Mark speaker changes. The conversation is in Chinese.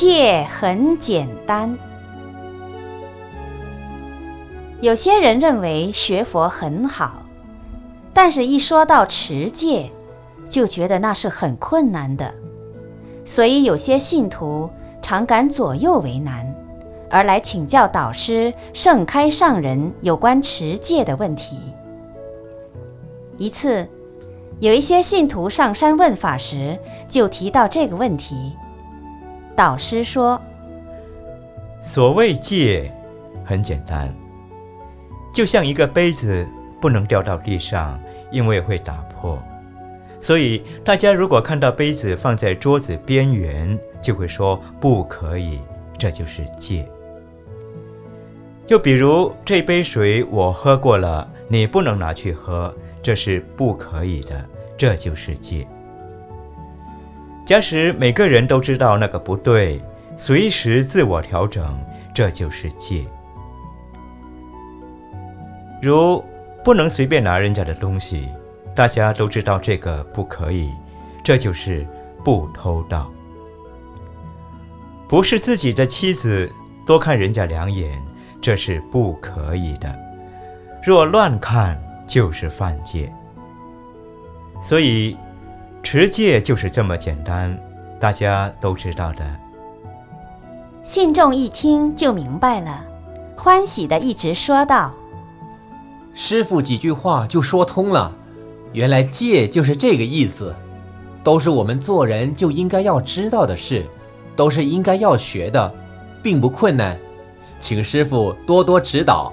Speaker 1: 戒很简单。有些人认为学佛很好，但是一说到持戒，就觉得那是很困难的，所以有些信徒常感左右为难，而来请教导师盛开上人有关持戒的问题。一次，有一些信徒上山问法时，就提到这个问题。导师说：“
Speaker 2: 所谓戒，很简单。”就像一个杯子不能掉到地上，因为会打破。所以大家如果看到杯子放在桌子边缘，就会说不可以，这就是戒。又比如这杯水我喝过了，你不能拿去喝，这是不可以的，这就是戒。假使每个人都知道那个不对，随时自我调整，这就是戒。如不能随便拿人家的东西，大家都知道这个不可以，这就是不偷盗。不是自己的妻子多看人家两眼，这是不可以的。若乱看，就是犯戒。所以持戒就是这么简单，大家都知道的。
Speaker 1: 信众一听就明白了，欢喜的一直说道。
Speaker 3: 师傅几句话就说通了，原来戒就是这个意思，都是我们做人就应该要知道的事，都是应该要学的，并不困难，请师傅多多指导。